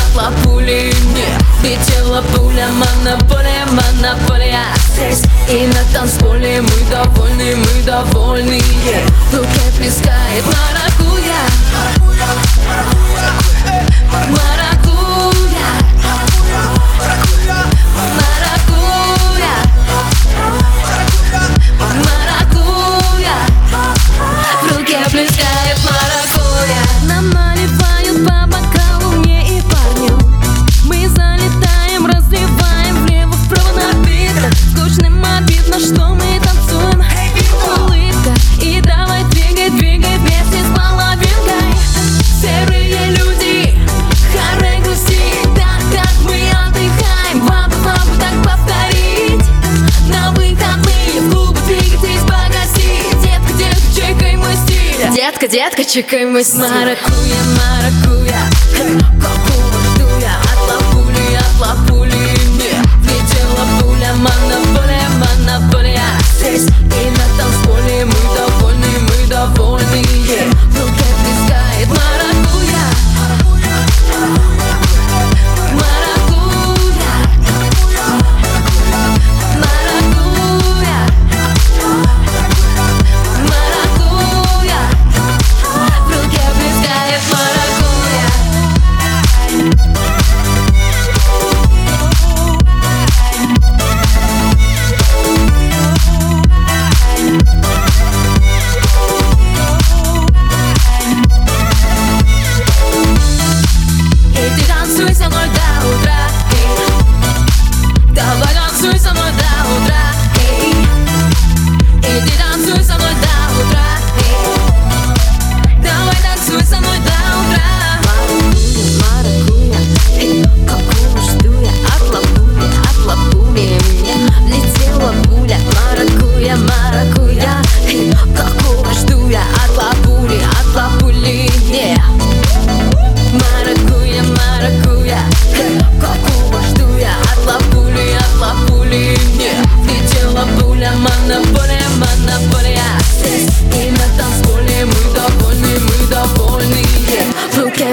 махала пулей мне. Летела пуля, монополия, монополия. Здесь и на танцполе мы довольны, мы довольны yeah. В руке плескает маракуя. Детка, детка, чекай мы с маракуя, маракуя, коку.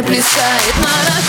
плясает марафон